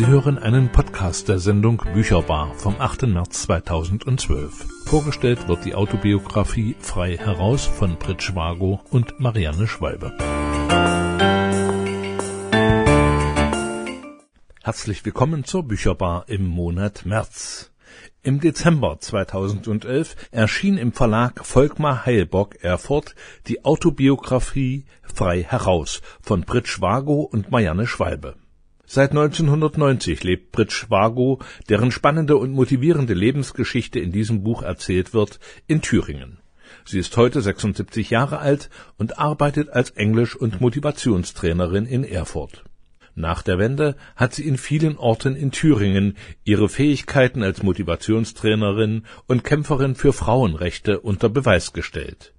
Sie hören einen Podcast der Sendung Bücherbar vom 8. März 2012. Vorgestellt wird die Autobiografie Frei heraus von Brit Schwago und Marianne Schwalbe. Herzlich willkommen zur Bücherbar im Monat März. Im Dezember 2011 erschien im Verlag Volkmar Heilbock Erfurt die Autobiografie Frei heraus von Brit Schwago und Marianne Schwalbe. Seit 1990 lebt Brit Schwago, deren spannende und motivierende Lebensgeschichte in diesem Buch erzählt wird, in Thüringen. Sie ist heute 76 Jahre alt und arbeitet als Englisch- und Motivationstrainerin in Erfurt. Nach der Wende hat sie in vielen Orten in Thüringen ihre Fähigkeiten als Motivationstrainerin und Kämpferin für Frauenrechte unter Beweis gestellt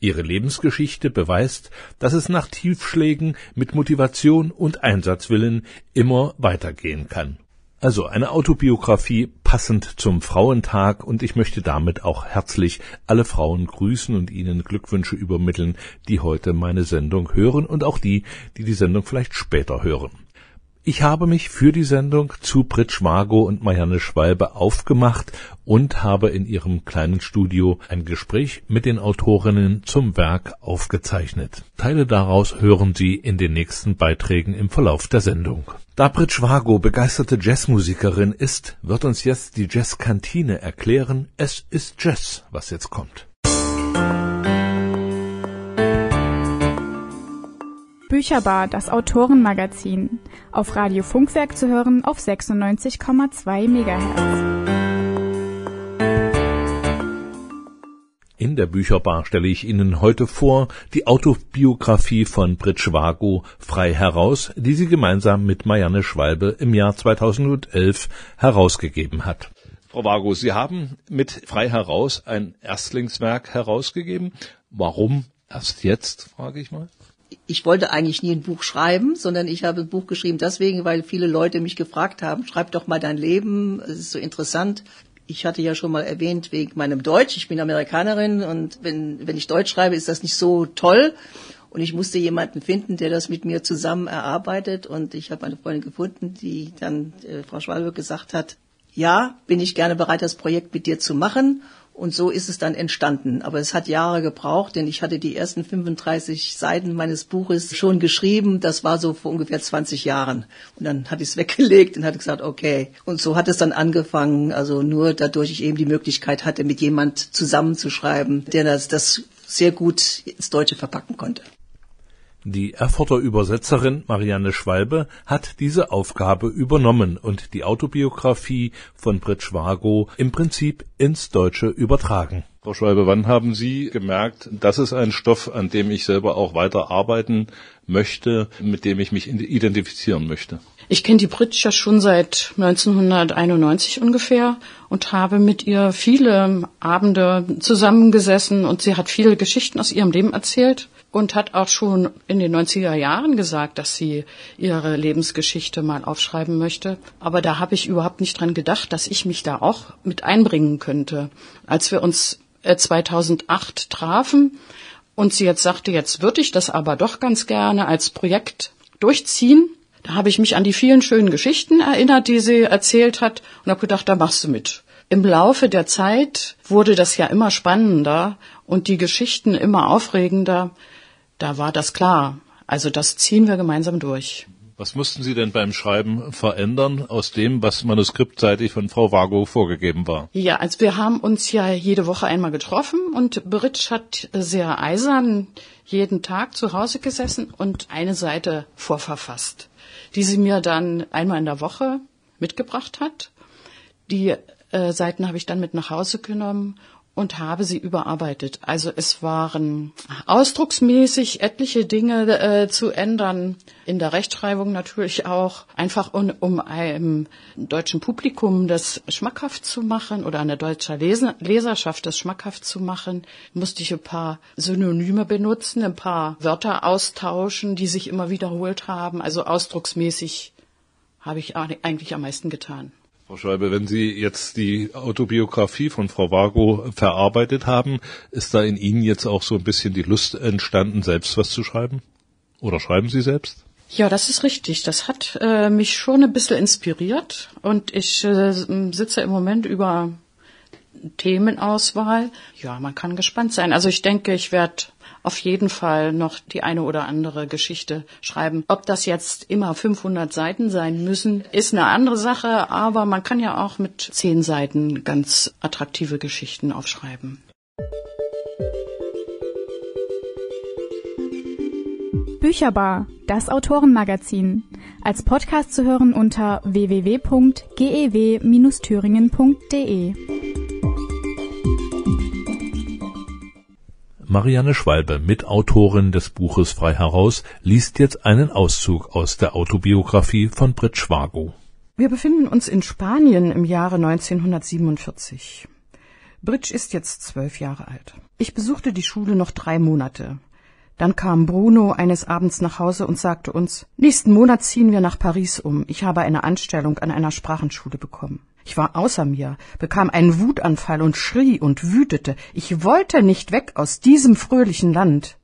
Ihre Lebensgeschichte beweist, dass es nach Tiefschlägen mit Motivation und Einsatzwillen immer weitergehen kann. Also eine Autobiografie passend zum Frauentag und ich möchte damit auch herzlich alle Frauen grüßen und ihnen Glückwünsche übermitteln, die heute meine Sendung hören und auch die, die die Sendung vielleicht später hören. Ich habe mich für die Sendung zu Brit Schwago und Marianne Schwalbe aufgemacht und habe in ihrem kleinen Studio ein Gespräch mit den Autorinnen zum Werk aufgezeichnet. Teile daraus hören Sie in den nächsten Beiträgen im Verlauf der Sendung. Da Brit Schwago begeisterte Jazzmusikerin ist, wird uns jetzt die Jazzkantine erklären. Es ist Jazz, was jetzt kommt. Bücherbar, das Autorenmagazin. Auf Radio Funkwerk zu hören auf 96,2 MHz. In der Bücherbar stelle ich Ihnen heute vor die Autobiografie von Brit Schwago frei heraus, die sie gemeinsam mit Marianne Schwalbe im Jahr 2011 herausgegeben hat. Frau Wago, Sie haben mit frei heraus ein Erstlingswerk herausgegeben. Warum erst jetzt, frage ich mal? Ich wollte eigentlich nie ein Buch schreiben, sondern ich habe ein Buch geschrieben deswegen, weil viele Leute mich gefragt haben, schreib doch mal dein Leben, es ist so interessant. Ich hatte ja schon mal erwähnt wegen meinem Deutsch, ich bin Amerikanerin und wenn, wenn ich Deutsch schreibe, ist das nicht so toll. Und ich musste jemanden finden, der das mit mir zusammen erarbeitet. Und ich habe eine Freundin gefunden, die dann äh, Frau Schwalbe gesagt hat, ja, bin ich gerne bereit, das Projekt mit dir zu machen. Und so ist es dann entstanden. Aber es hat Jahre gebraucht, denn ich hatte die ersten 35 Seiten meines Buches schon geschrieben. Das war so vor ungefähr 20 Jahren. Und dann hatte ich es weggelegt und hatte gesagt, okay. Und so hat es dann angefangen. Also nur dadurch ich eben die Möglichkeit hatte, mit jemand zusammenzuschreiben, der das, das sehr gut ins Deutsche verpacken konnte. Die Erfurter Übersetzerin Marianne Schwalbe hat diese Aufgabe übernommen und die Autobiografie von Brit Schwago im Prinzip ins Deutsche übertragen. Frau Schwalbe, wann haben Sie gemerkt, das ist ein Stoff, an dem ich selber auch weiter arbeiten möchte, mit dem ich mich identifizieren möchte? Ich kenne die Brit ja schon seit 1991 ungefähr und habe mit ihr viele Abende zusammengesessen und sie hat viele Geschichten aus ihrem Leben erzählt und hat auch schon in den 90er Jahren gesagt, dass sie ihre Lebensgeschichte mal aufschreiben möchte. Aber da habe ich überhaupt nicht dran gedacht, dass ich mich da auch mit einbringen könnte. Als wir uns 2008 äh, trafen und sie jetzt sagte, jetzt würde ich das aber doch ganz gerne als Projekt durchziehen, da habe ich mich an die vielen schönen Geschichten erinnert, die sie erzählt hat und habe gedacht, da machst du mit. Im Laufe der Zeit wurde das ja immer spannender und die Geschichten immer aufregender da war das klar. Also das ziehen wir gemeinsam durch. Was mussten Sie denn beim Schreiben verändern aus dem, was manuskriptseitig von Frau Vago vorgegeben war? Ja, also wir haben uns ja jede Woche einmal getroffen und Britsch hat sehr eisern jeden Tag zu Hause gesessen und eine Seite vorverfasst, die sie mir dann einmal in der Woche mitgebracht hat. Die äh, Seiten habe ich dann mit nach Hause genommen und habe sie überarbeitet. Also es waren ausdrucksmäßig etliche Dinge äh, zu ändern, in der Rechtschreibung natürlich auch, einfach um, um einem deutschen Publikum das schmackhaft zu machen oder einer deutschen Leser, Leserschaft das schmackhaft zu machen, musste ich ein paar Synonyme benutzen, ein paar Wörter austauschen, die sich immer wiederholt haben. Also ausdrucksmäßig habe ich eigentlich am meisten getan. Frau Schwalbe, wenn Sie jetzt die Autobiografie von Frau Vago verarbeitet haben, ist da in Ihnen jetzt auch so ein bisschen die Lust entstanden, selbst was zu schreiben? Oder schreiben Sie selbst? Ja, das ist richtig. Das hat äh, mich schon ein bisschen inspiriert und ich äh, sitze im Moment über Themenauswahl. Ja, man kann gespannt sein. Also ich denke, ich werde auf jeden Fall noch die eine oder andere Geschichte schreiben. Ob das jetzt immer 500 Seiten sein müssen, ist eine andere Sache, aber man kann ja auch mit zehn Seiten ganz attraktive Geschichten aufschreiben. Bücherbar, das Autorenmagazin. Als Podcast zu hören unter www.gew-thüringen.de. Marianne Schwalbe, Mitautorin des Buches Frei heraus, liest jetzt einen Auszug aus der Autobiografie von Britt Schwago. Wir befinden uns in Spanien im Jahre 1947. Britsch ist jetzt zwölf Jahre alt. Ich besuchte die Schule noch drei Monate. Dann kam Bruno eines Abends nach Hause und sagte uns, nächsten Monat ziehen wir nach Paris um. Ich habe eine Anstellung an einer Sprachenschule bekommen. Ich war außer mir, bekam einen Wutanfall und schrie und wütete. Ich wollte nicht weg aus diesem fröhlichen Land.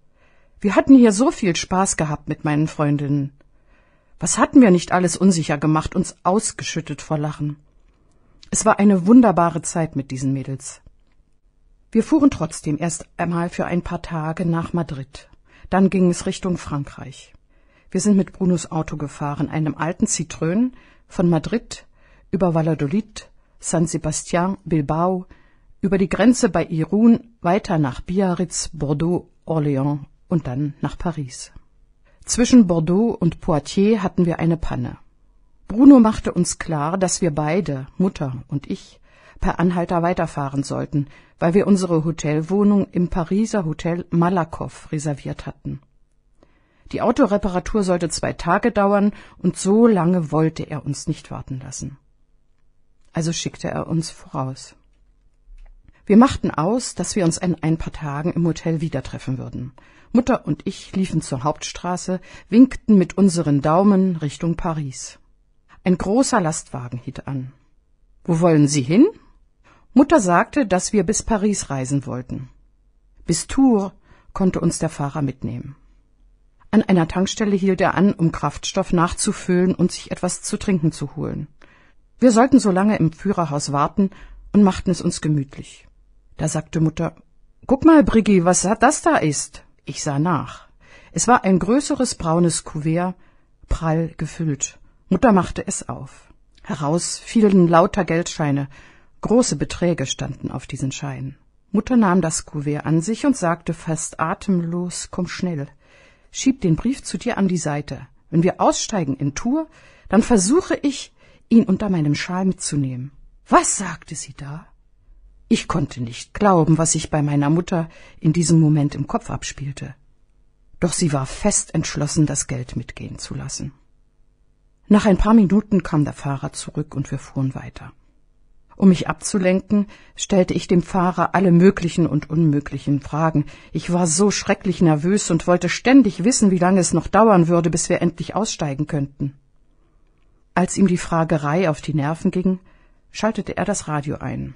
Wir hatten hier so viel Spaß gehabt mit meinen Freundinnen. Was hatten wir nicht alles unsicher gemacht, uns ausgeschüttet vor Lachen. Es war eine wunderbare Zeit mit diesen Mädels. Wir fuhren trotzdem erst einmal für ein paar Tage nach Madrid. Dann ging es Richtung Frankreich. Wir sind mit Brunos Auto gefahren, einem alten Citroën, von Madrid über Valladolid, San Sebastian, Bilbao, über die Grenze bei Irun, weiter nach Biarritz, Bordeaux, Orléans und dann nach Paris. Zwischen Bordeaux und Poitiers hatten wir eine Panne. Bruno machte uns klar, dass wir beide, Mutter und ich, per Anhalter weiterfahren sollten, weil wir unsere Hotelwohnung im Pariser Hotel Malakoff reserviert hatten. Die Autoreparatur sollte zwei Tage dauern, und so lange wollte er uns nicht warten lassen also schickte er uns voraus. Wir machten aus, dass wir uns in ein paar Tagen im Hotel wieder treffen würden. Mutter und ich liefen zur Hauptstraße, winkten mit unseren Daumen Richtung Paris. Ein großer Lastwagen hielt an. Wo wollen Sie hin? Mutter sagte, dass wir bis Paris reisen wollten. Bis Tours konnte uns der Fahrer mitnehmen. An einer Tankstelle hielt er an, um Kraftstoff nachzufüllen und sich etwas zu trinken zu holen. Wir sollten so lange im Führerhaus warten und machten es uns gemütlich. Da sagte Mutter, Guck mal, Briggi, was das da ist. Ich sah nach. Es war ein größeres braunes Kuvert, prall gefüllt. Mutter machte es auf. Heraus fielen lauter Geldscheine. Große Beträge standen auf diesen Scheinen. Mutter nahm das Kuvert an sich und sagte fast atemlos, komm schnell. Schieb den Brief zu dir an die Seite. Wenn wir aussteigen in Tour, dann versuche ich, ihn unter meinem Schal mitzunehmen. Was sagte sie da? Ich konnte nicht glauben, was sich bei meiner Mutter in diesem Moment im Kopf abspielte. Doch sie war fest entschlossen, das Geld mitgehen zu lassen. Nach ein paar Minuten kam der Fahrer zurück und wir fuhren weiter. Um mich abzulenken, stellte ich dem Fahrer alle möglichen und unmöglichen Fragen. Ich war so schrecklich nervös und wollte ständig wissen, wie lange es noch dauern würde, bis wir endlich aussteigen könnten. Als ihm die Fragerei auf die Nerven ging, schaltete er das Radio ein.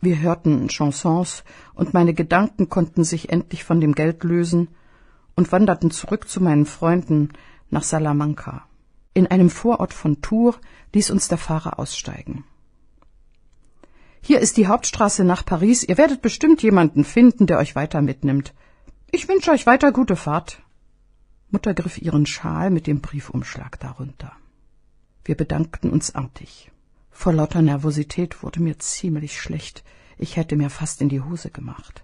Wir hörten Chansons, und meine Gedanken konnten sich endlich von dem Geld lösen und wanderten zurück zu meinen Freunden nach Salamanca. In einem Vorort von Tours ließ uns der Fahrer aussteigen. Hier ist die Hauptstraße nach Paris. Ihr werdet bestimmt jemanden finden, der euch weiter mitnimmt. Ich wünsche euch weiter gute Fahrt. Mutter griff ihren Schal mit dem Briefumschlag darunter. Wir bedankten uns artig. Vor lauter Nervosität wurde mir ziemlich schlecht. Ich hätte mir fast in die Hose gemacht.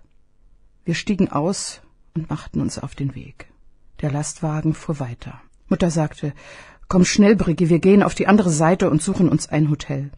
Wir stiegen aus und machten uns auf den Weg. Der Lastwagen fuhr weiter. Mutter sagte, Komm schnell, Briggi, wir gehen auf die andere Seite und suchen uns ein Hotel.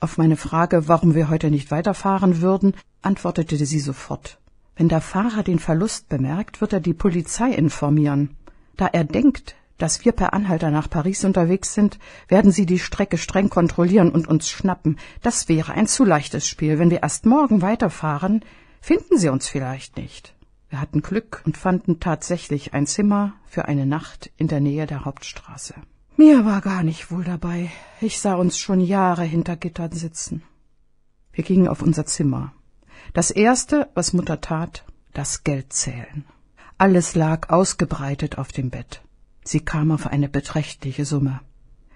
Auf meine Frage, warum wir heute nicht weiterfahren würden, antwortete sie sofort. Wenn der Fahrer den Verlust bemerkt, wird er die Polizei informieren. Da er denkt, dass wir per Anhalter nach Paris unterwegs sind, werden sie die Strecke streng kontrollieren und uns schnappen. Das wäre ein zu leichtes Spiel. Wenn wir erst morgen weiterfahren, finden sie uns vielleicht nicht. Wir hatten Glück und fanden tatsächlich ein Zimmer für eine Nacht in der Nähe der Hauptstraße. Mir war gar nicht wohl dabei. Ich sah uns schon Jahre hinter Gittern sitzen. Wir gingen auf unser Zimmer. Das erste, was Mutter tat, das Geld zählen. Alles lag ausgebreitet auf dem Bett. Sie kam auf eine beträchtliche Summe.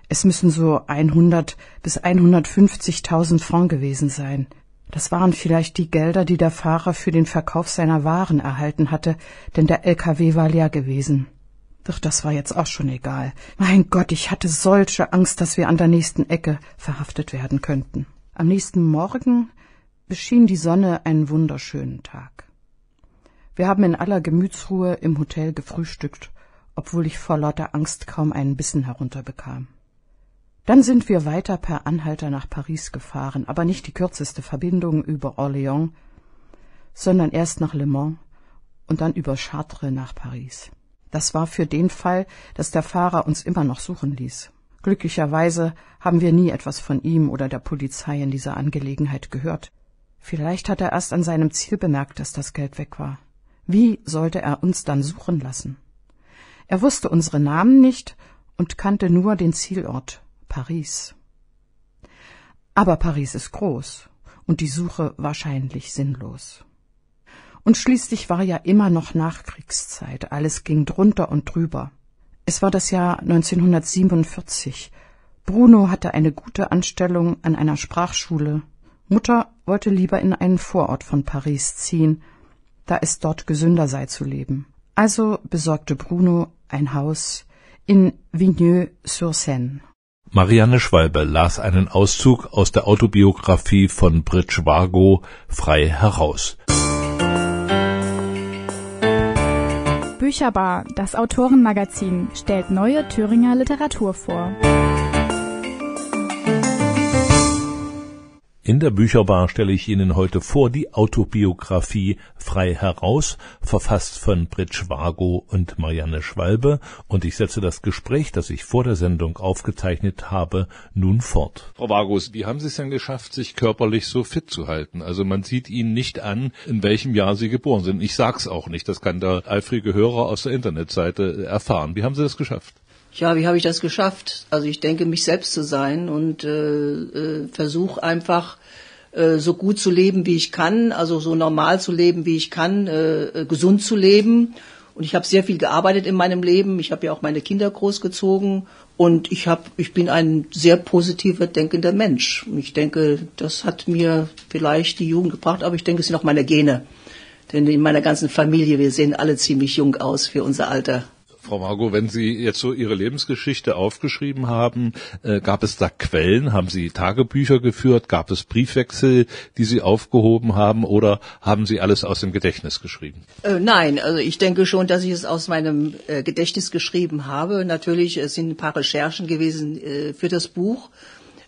Es müssen so 100 bis 150.000 Franc gewesen sein. Das waren vielleicht die Gelder, die der Fahrer für den Verkauf seiner Waren erhalten hatte, denn der LKW war leer gewesen. Doch das war jetzt auch schon egal. Mein Gott, ich hatte solche Angst, dass wir an der nächsten Ecke verhaftet werden könnten. Am nächsten Morgen beschien die Sonne einen wunderschönen Tag. Wir haben in aller Gemütsruhe im Hotel gefrühstückt, obwohl ich vor lauter Angst kaum einen Bissen herunterbekam. Dann sind wir weiter per Anhalter nach Paris gefahren, aber nicht die kürzeste Verbindung über Orléans, sondern erst nach Le Mans und dann über Chartres nach Paris. Das war für den Fall, dass der Fahrer uns immer noch suchen ließ. Glücklicherweise haben wir nie etwas von ihm oder der Polizei in dieser Angelegenheit gehört. Vielleicht hat er erst an seinem Ziel bemerkt, dass das Geld weg war. Wie sollte er uns dann suchen lassen? Er wusste unsere Namen nicht und kannte nur den Zielort Paris. Aber Paris ist groß und die Suche wahrscheinlich sinnlos. Und schließlich war ja immer noch Nachkriegszeit, alles ging drunter und drüber. Es war das Jahr 1947. Bruno hatte eine gute Anstellung an einer Sprachschule. Mutter wollte lieber in einen Vorort von Paris ziehen, da es dort gesünder sei zu leben. Also besorgte Bruno ein Haus in Vigneux-sur-Seine. Marianne Schwalbe las einen Auszug aus der Autobiografie von Bridge Vargo frei heraus. Bücherbar, das Autorenmagazin, stellt neue Thüringer Literatur vor. In der Bücherbar stelle ich Ihnen heute vor die Autobiografie Frei heraus, verfasst von Britsch Vargo und Marianne Schwalbe, und ich setze das Gespräch, das ich vor der Sendung aufgezeichnet habe, nun fort. Frau Vargos, wie haben Sie es denn geschafft, sich körperlich so fit zu halten? Also man sieht Ihnen nicht an, in welchem Jahr Sie geboren sind. Ich sag's auch nicht, das kann der eifrige Hörer aus der Internetseite erfahren. Wie haben Sie das geschafft? Ja, wie habe ich das geschafft? Also ich denke, mich selbst zu sein und äh, äh, versuche einfach äh, so gut zu leben, wie ich kann, also so normal zu leben, wie ich kann, äh, äh gesund zu leben. Und ich habe sehr viel gearbeitet in meinem Leben. Ich habe ja auch meine Kinder großgezogen und ich habe, ich bin ein sehr positiver denkender Mensch. Und ich denke, das hat mir vielleicht die Jugend gebracht, aber ich denke, es sind auch meine Gene. Denn in meiner ganzen Familie, wir sehen alle ziemlich jung aus für unser Alter. Frau Margot, wenn Sie jetzt so Ihre Lebensgeschichte aufgeschrieben haben, äh, gab es da Quellen? Haben Sie Tagebücher geführt? Gab es Briefwechsel, die Sie aufgehoben haben? Oder haben Sie alles aus dem Gedächtnis geschrieben? Äh, nein, also ich denke schon, dass ich es aus meinem äh, Gedächtnis geschrieben habe. Natürlich es sind ein paar Recherchen gewesen äh, für das Buch,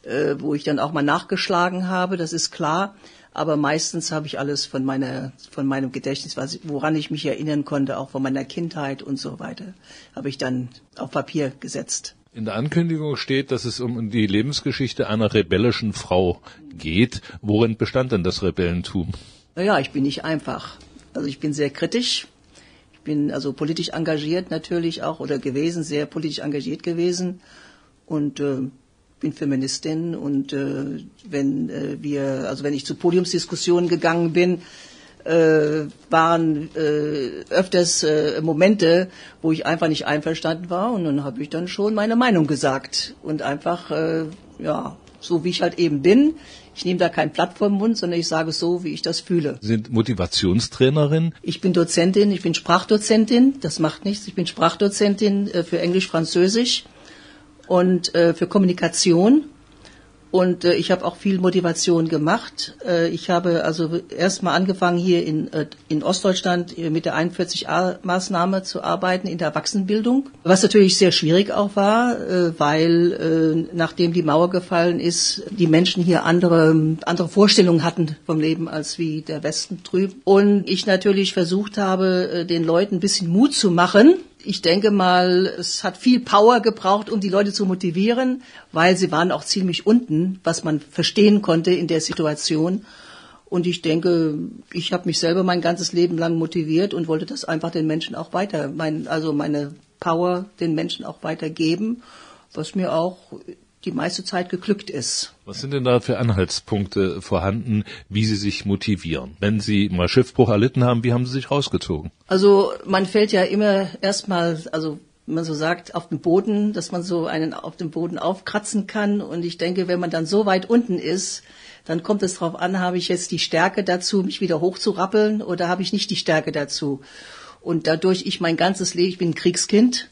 äh, wo ich dann auch mal nachgeschlagen habe, das ist klar aber meistens habe ich alles von meiner von meinem Gedächtnis, was, woran ich mich erinnern konnte, auch von meiner Kindheit und so weiter, habe ich dann auf Papier gesetzt. In der Ankündigung steht, dass es um die Lebensgeschichte einer rebellischen Frau geht. Worin bestand denn das Rebellentum? Naja, ich bin nicht einfach. Also ich bin sehr kritisch. Ich bin also politisch engagiert natürlich auch oder gewesen, sehr politisch engagiert gewesen. Und äh, bin Feministin und äh, wenn äh, wir, also wenn ich zu Podiumsdiskussionen gegangen bin, äh, waren äh, öfters äh, Momente, wo ich einfach nicht einverstanden war und dann habe ich dann schon meine Meinung gesagt und einfach äh, ja so wie ich halt eben bin. Ich nehme da kein Blatt vom Mund, sondern ich sage es so, wie ich das fühle. Sie sind Motivationstrainerin? Ich bin Dozentin, ich bin Sprachdozentin, das macht nichts. Ich bin Sprachdozentin äh, für Englisch, Französisch und äh, für Kommunikation. Und äh, ich habe auch viel Motivation gemacht. Äh, ich habe also erstmal angefangen hier in, äh, in Ostdeutschland mit der 41a-Maßnahme zu arbeiten in der Erwachsenenbildung. Was natürlich sehr schwierig auch war, äh, weil äh, nachdem die Mauer gefallen ist, die Menschen hier andere, andere Vorstellungen hatten vom Leben als wie der Westen drüben. Und ich natürlich versucht habe, äh, den Leuten ein bisschen Mut zu machen ich denke mal, es hat viel Power gebraucht, um die Leute zu motivieren, weil sie waren auch ziemlich unten, was man verstehen konnte in der Situation. Und ich denke, ich habe mich selber mein ganzes Leben lang motiviert und wollte das einfach den Menschen auch weiter, mein, also meine Power den Menschen auch weitergeben, was mir auch die meiste Zeit geglückt ist. Was sind denn da für Anhaltspunkte vorhanden, wie Sie sich motivieren? Wenn Sie mal Schiffbruch erlitten haben, wie haben Sie sich rausgezogen? Also man fällt ja immer erstmal, also wenn man so sagt, auf dem Boden, dass man so einen auf dem Boden aufkratzen kann. Und ich denke, wenn man dann so weit unten ist, dann kommt es darauf an, habe ich jetzt die Stärke dazu, mich wieder hochzurappeln oder habe ich nicht die Stärke dazu. Und dadurch ich mein ganzes Leben, ich bin ein Kriegskind,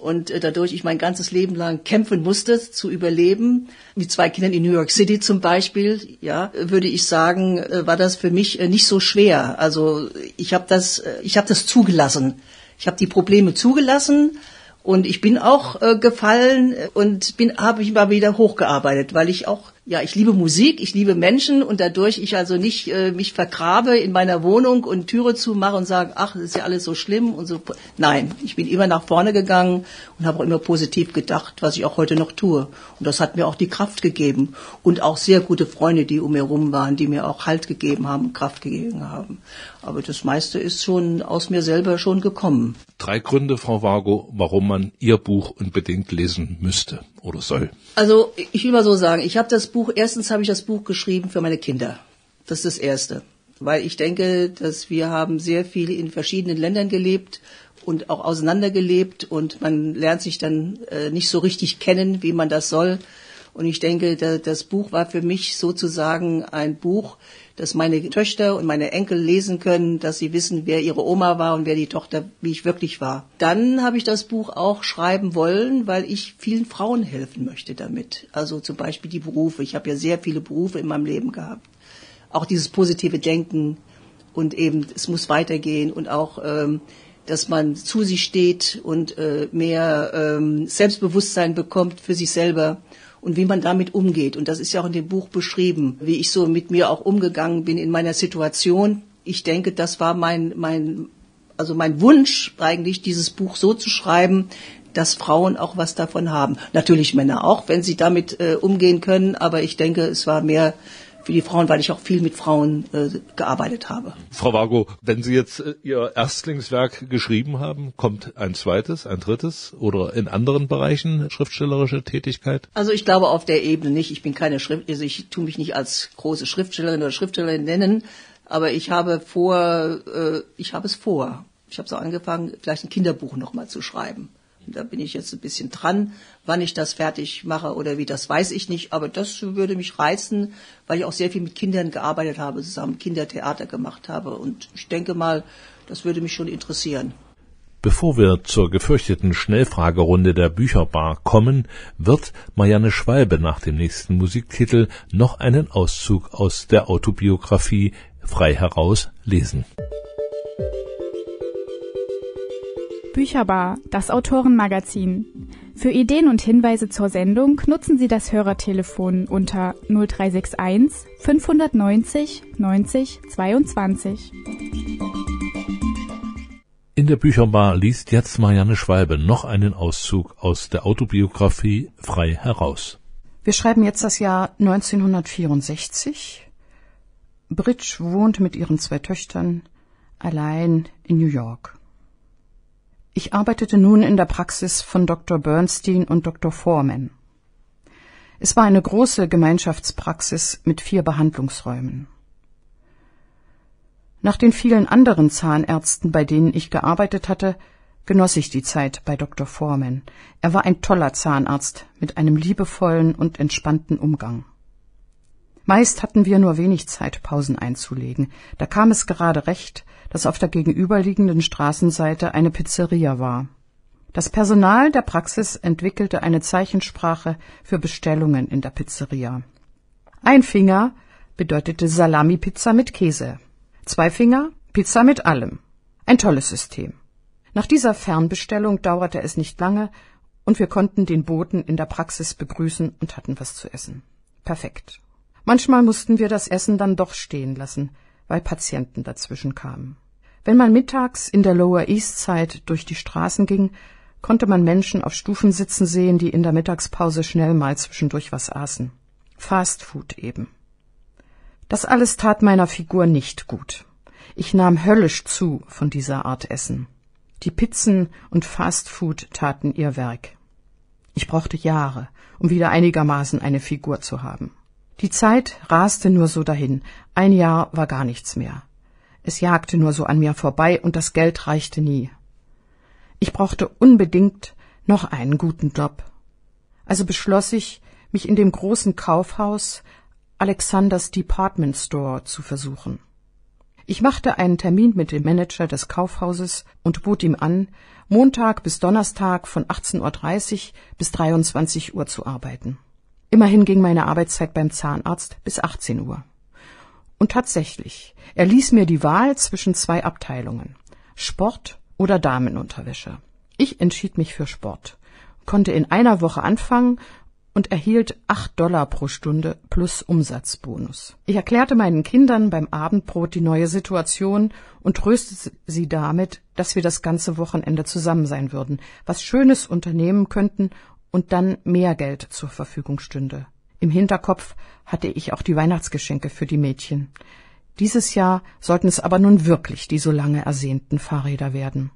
und äh, dadurch ich mein ganzes Leben lang kämpfen musste zu überleben, mit zwei Kindern in New York City zum Beispiel, ja, würde ich sagen, äh, war das für mich äh, nicht so schwer. Also ich habe das, ich habe das zugelassen. Ich habe die Probleme zugelassen und ich bin auch gefallen und bin habe ich mal wieder hochgearbeitet, weil ich auch ja, ich liebe Musik, ich liebe Menschen und dadurch ich also nicht äh, mich vergrabe in meiner Wohnung und Türe zumache und sage, ach, das ist ja alles so schlimm und so. Nein, ich bin immer nach vorne gegangen und habe auch immer positiv gedacht, was ich auch heute noch tue. Und das hat mir auch die Kraft gegeben und auch sehr gute Freunde, die um mir rum waren, die mir auch Halt gegeben haben, Kraft gegeben haben. Aber das meiste ist schon aus mir selber schon gekommen. Drei Gründe, Frau Vago, warum man Ihr Buch unbedingt lesen müsste oder soll. Also ich will mal so sagen, ich habe das Buch, erstens habe ich das Buch geschrieben für meine Kinder. Das ist das Erste. Weil ich denke, dass wir haben sehr viel in verschiedenen Ländern gelebt und auch auseinandergelebt und man lernt sich dann äh, nicht so richtig kennen, wie man das soll. Und ich denke, da, das Buch war für mich sozusagen ein Buch, dass meine Töchter und meine Enkel lesen können, dass sie wissen, wer ihre Oma war und wer die Tochter, wie ich wirklich war. Dann habe ich das Buch auch schreiben wollen, weil ich vielen Frauen helfen möchte damit. Also zum Beispiel die Berufe. Ich habe ja sehr viele Berufe in meinem Leben gehabt. Auch dieses positive Denken und eben es muss weitergehen und auch ähm, dass man zu sich steht und äh, mehr ähm, Selbstbewusstsein bekommt für sich selber und wie man damit umgeht. Und das ist ja auch in dem Buch beschrieben, wie ich so mit mir auch umgegangen bin in meiner Situation. Ich denke, das war mein, mein, also mein Wunsch eigentlich, dieses Buch so zu schreiben, dass Frauen auch was davon haben. Natürlich Männer auch, wenn sie damit äh, umgehen können, aber ich denke, es war mehr für die Frauen, weil ich auch viel mit Frauen äh, gearbeitet habe. Frau Vago, wenn Sie jetzt äh, Ihr Erstlingswerk geschrieben haben, kommt ein zweites, ein drittes oder in anderen Bereichen schriftstellerische Tätigkeit? Also ich glaube auf der Ebene nicht. Ich bin keine Schrift, also ich tue mich nicht als große Schriftstellerin oder Schriftstellerin nennen, aber ich habe vor, äh, ich habe es vor. Ich habe so angefangen, vielleicht ein Kinderbuch nochmal zu schreiben. Da bin ich jetzt ein bisschen dran. Wann ich das fertig mache oder wie, das weiß ich nicht. Aber das würde mich reizen, weil ich auch sehr viel mit Kindern gearbeitet habe, zusammen Kindertheater gemacht habe. Und ich denke mal, das würde mich schon interessieren. Bevor wir zur gefürchteten Schnellfragerunde der Bücherbar kommen, wird Marianne Schwalbe nach dem nächsten Musiktitel noch einen Auszug aus der Autobiografie frei heraus lesen. Bücherbar, das Autorenmagazin. Für Ideen und Hinweise zur Sendung nutzen Sie das Hörertelefon unter 0361 590 90 22. In der Bücherbar liest jetzt Marianne Schwalbe noch einen Auszug aus der Autobiografie frei heraus. Wir schreiben jetzt das Jahr 1964. Bridge wohnt mit ihren zwei Töchtern allein in New York. Ich arbeitete nun in der Praxis von Dr. Bernstein und Dr. Foreman. Es war eine große Gemeinschaftspraxis mit vier Behandlungsräumen. Nach den vielen anderen Zahnärzten, bei denen ich gearbeitet hatte, genoss ich die Zeit bei Dr. Foreman. Er war ein toller Zahnarzt mit einem liebevollen und entspannten Umgang. Meist hatten wir nur wenig Zeit, Pausen einzulegen. Da kam es gerade recht, dass auf der gegenüberliegenden Straßenseite eine Pizzeria war. Das Personal der Praxis entwickelte eine Zeichensprache für Bestellungen in der Pizzeria. Ein Finger bedeutete Salami-Pizza mit Käse. Zwei Finger Pizza mit allem. Ein tolles System. Nach dieser Fernbestellung dauerte es nicht lange und wir konnten den Boten in der Praxis begrüßen und hatten was zu essen. Perfekt. Manchmal mussten wir das Essen dann doch stehen lassen, weil Patienten dazwischen kamen. Wenn man mittags in der Lower East Side durch die Straßen ging, konnte man Menschen auf Stufen sitzen sehen, die in der Mittagspause schnell mal zwischendurch was aßen. Fast Food eben. Das alles tat meiner Figur nicht gut. Ich nahm höllisch zu von dieser Art Essen. Die Pizzen und Fast Food taten ihr Werk. Ich brauchte Jahre, um wieder einigermaßen eine Figur zu haben. Die Zeit raste nur so dahin. Ein Jahr war gar nichts mehr. Es jagte nur so an mir vorbei und das Geld reichte nie. Ich brauchte unbedingt noch einen guten Job. Also beschloss ich, mich in dem großen Kaufhaus Alexanders Department Store zu versuchen. Ich machte einen Termin mit dem Manager des Kaufhauses und bot ihm an, Montag bis Donnerstag von 18.30 Uhr bis 23 Uhr zu arbeiten. Immerhin ging meine Arbeitszeit beim Zahnarzt bis 18 Uhr. Und tatsächlich, er ließ mir die Wahl zwischen zwei Abteilungen, Sport oder Damenunterwäsche. Ich entschied mich für Sport, konnte in einer Woche anfangen und erhielt acht Dollar pro Stunde plus Umsatzbonus. Ich erklärte meinen Kindern beim Abendbrot die neue Situation und tröstete sie damit, dass wir das ganze Wochenende zusammen sein würden, was Schönes unternehmen könnten und dann mehr Geld zur Verfügung stünde. Im Hinterkopf hatte ich auch die Weihnachtsgeschenke für die Mädchen. Dieses Jahr sollten es aber nun wirklich die so lange ersehnten Fahrräder werden.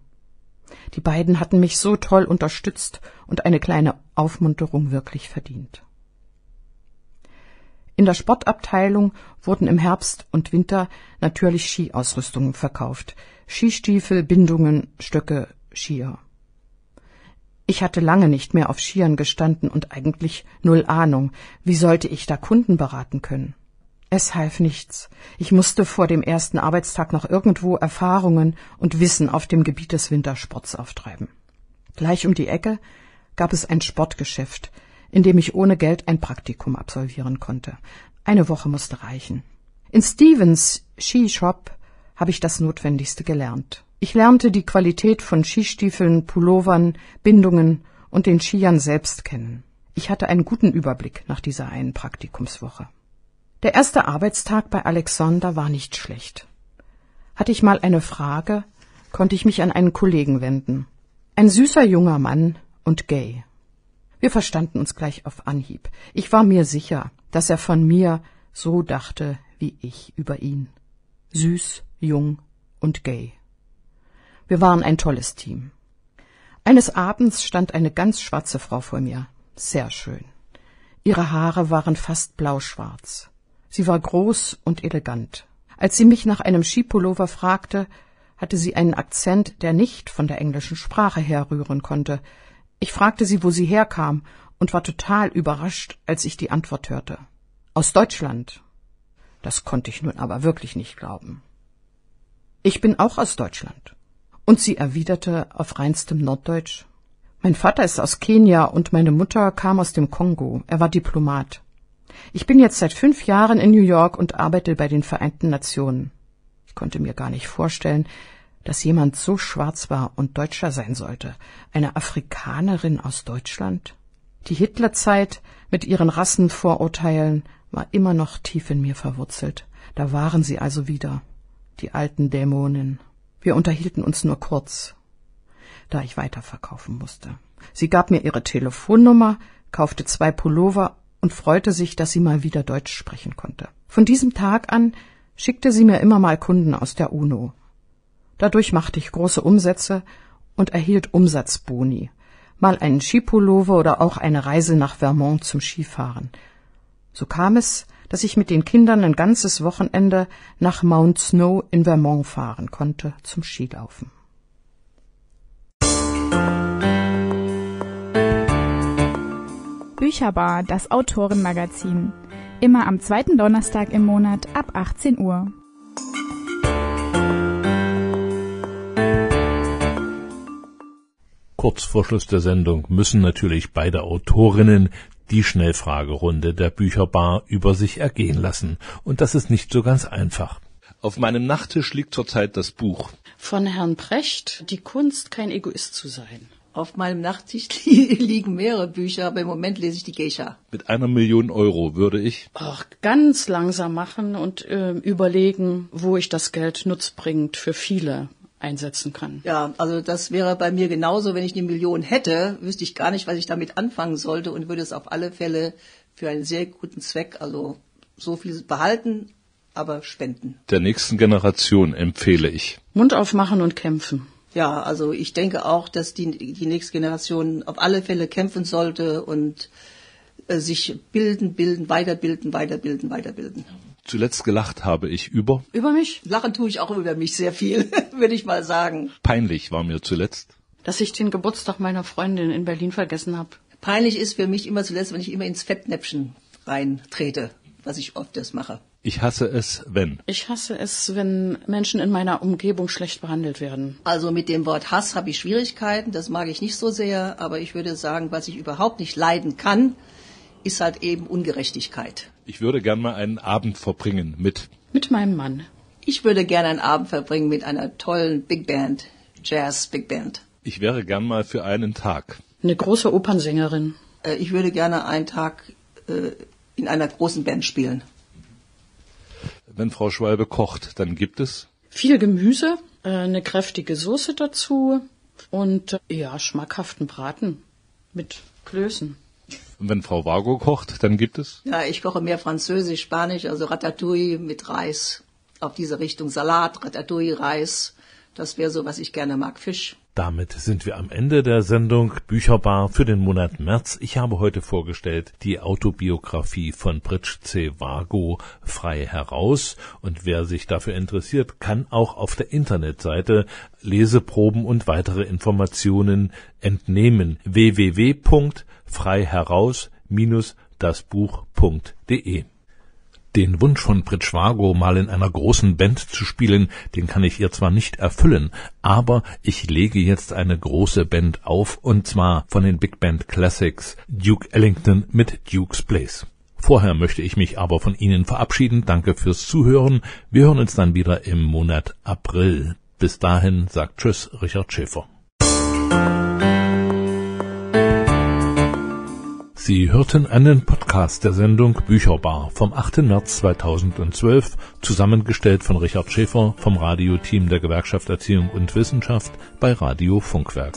Die beiden hatten mich so toll unterstützt und eine kleine Aufmunterung wirklich verdient. In der Sportabteilung wurden im Herbst und Winter natürlich Skiausrüstungen verkauft. Skistiefel, Bindungen, Stöcke, Skier. Ich hatte lange nicht mehr auf Skiern gestanden und eigentlich null Ahnung. Wie sollte ich da Kunden beraten können? Es half nichts. Ich musste vor dem ersten Arbeitstag noch irgendwo Erfahrungen und Wissen auf dem Gebiet des Wintersports auftreiben. Gleich um die Ecke gab es ein Sportgeschäft, in dem ich ohne Geld ein Praktikum absolvieren konnte. Eine Woche musste reichen. In Stevens Skishop habe ich das Notwendigste gelernt. Ich lernte die Qualität von Skistiefeln, Pullovern, Bindungen und den Skiern selbst kennen. Ich hatte einen guten Überblick nach dieser einen Praktikumswoche. Der erste Arbeitstag bei Alexander war nicht schlecht. Hatte ich mal eine Frage, konnte ich mich an einen Kollegen wenden. Ein süßer junger Mann und gay. Wir verstanden uns gleich auf Anhieb. Ich war mir sicher, dass er von mir so dachte wie ich über ihn. Süß, jung und gay. Wir waren ein tolles Team. Eines Abends stand eine ganz schwarze Frau vor mir. Sehr schön. Ihre Haare waren fast blauschwarz. Sie war groß und elegant. Als sie mich nach einem Skipullover fragte, hatte sie einen Akzent, der nicht von der englischen Sprache herrühren konnte. Ich fragte sie, wo sie herkam, und war total überrascht, als ich die Antwort hörte. Aus Deutschland. Das konnte ich nun aber wirklich nicht glauben. Ich bin auch aus Deutschland. Und sie erwiderte auf reinstem Norddeutsch Mein Vater ist aus Kenia und meine Mutter kam aus dem Kongo. Er war Diplomat. Ich bin jetzt seit fünf Jahren in New York und arbeite bei den Vereinten Nationen. Ich konnte mir gar nicht vorstellen, dass jemand so schwarz war und Deutscher sein sollte. Eine Afrikanerin aus Deutschland? Die Hitlerzeit mit ihren Rassenvorurteilen war immer noch tief in mir verwurzelt. Da waren sie also wieder, die alten Dämonen. Wir unterhielten uns nur kurz, da ich weiterverkaufen musste. Sie gab mir ihre Telefonnummer, kaufte zwei Pullover und freute sich, dass sie mal wieder Deutsch sprechen konnte. Von diesem Tag an schickte sie mir immer mal Kunden aus der UNO. Dadurch machte ich große Umsätze und erhielt Umsatzboni, mal einen Skipullover oder auch eine Reise nach Vermont zum Skifahren. So kam es, dass ich mit den Kindern ein ganzes Wochenende nach Mount Snow in Vermont fahren konnte zum Skilaufen. Bücherbar, das Autorenmagazin. Immer am zweiten Donnerstag im Monat ab 18 Uhr. Kurz vor Schluss der Sendung müssen natürlich beide Autorinnen die Schnellfragerunde der Bücherbar über sich ergehen lassen. Und das ist nicht so ganz einfach. Auf meinem Nachttisch liegt zurzeit das Buch von Herrn Precht, Die Kunst, kein Egoist zu sein. Auf meinem Nachttisch liegen mehrere Bücher, aber im Moment lese ich die Geisha. Mit einer Million Euro würde ich Ach, ganz langsam machen und äh, überlegen, wo ich das Geld nutzbringend für viele einsetzen kann. Ja, also das wäre bei mir genauso. Wenn ich eine Million hätte, wüsste ich gar nicht, was ich damit anfangen sollte und würde es auf alle Fälle für einen sehr guten Zweck, also so viel behalten, aber spenden. Der nächsten Generation empfehle ich. Mund aufmachen und kämpfen. Ja, also ich denke auch, dass die, die nächste Generation auf alle Fälle kämpfen sollte und äh, sich bilden, bilden, weiterbilden, weiterbilden, weiterbilden. Zuletzt gelacht habe ich über. Über mich? Lachen tue ich auch über mich sehr viel, würde ich mal sagen. Peinlich war mir zuletzt. dass ich den Geburtstag meiner Freundin in Berlin vergessen habe. Peinlich ist für mich immer zuletzt, wenn ich immer ins Fettnäpfchen reintrete, was ich oft das mache. Ich hasse es, wenn. Ich hasse es, wenn Menschen in meiner Umgebung schlecht behandelt werden. Also mit dem Wort Hass habe ich Schwierigkeiten, das mag ich nicht so sehr, aber ich würde sagen, was ich überhaupt nicht leiden kann, ist halt eben Ungerechtigkeit. Ich würde gern mal einen Abend verbringen mit. Mit meinem Mann. Ich würde gerne einen Abend verbringen mit einer tollen Big Band, Jazz Big Band. Ich wäre gern mal für einen Tag. Eine große Opernsängerin. Äh, Ich würde gerne einen Tag äh, in einer großen Band spielen. Wenn Frau Schwalbe kocht, dann gibt es. Viel Gemüse, äh, eine kräftige Soße dazu und ja, schmackhaften Braten mit Klößen. Wenn Frau Vago kocht, dann gibt es. Ja, ich koche mehr Französisch, Spanisch, also Ratatouille mit Reis. Auf diese Richtung Salat, Ratatouille, Reis. Das wäre so, was ich gerne mag. Fisch. Damit sind wir am Ende der Sendung Bücherbar für den Monat März. Ich habe heute vorgestellt die Autobiografie von Bridge C. Vago frei heraus. Und wer sich dafür interessiert, kann auch auf der Internetseite Leseproben und weitere Informationen entnehmen. www.freiheraus-dasbuch.de den Wunsch von Brit Schwago, mal in einer großen Band zu spielen, den kann ich ihr zwar nicht erfüllen, aber ich lege jetzt eine große Band auf, und zwar von den Big Band Classics Duke Ellington mit Duke's Place. Vorher möchte ich mich aber von Ihnen verabschieden. Danke fürs Zuhören. Wir hören uns dann wieder im Monat April. Bis dahin sagt Tschüss, Richard Schäfer. Sie hörten einen Podcast der Sendung Bücherbar vom 8. März 2012, zusammengestellt von Richard Schäfer vom Radioteam der Gewerkschaft Erziehung und Wissenschaft bei Radio Funkwerk.